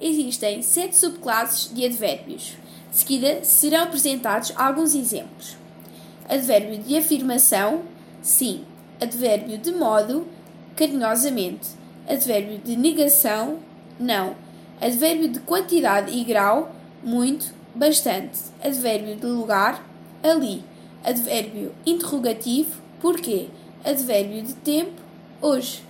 Existem sete subclasses de advérbios. De seguida serão apresentados alguns exemplos. Advérbio de afirmação, sim. Advérbio de modo, carinhosamente. Advérbio de negação, não. Advérbio de quantidade e grau, muito, bastante. Advérbio de lugar, ali. Advérbio interrogativo, porquê. Advérbio de tempo, hoje.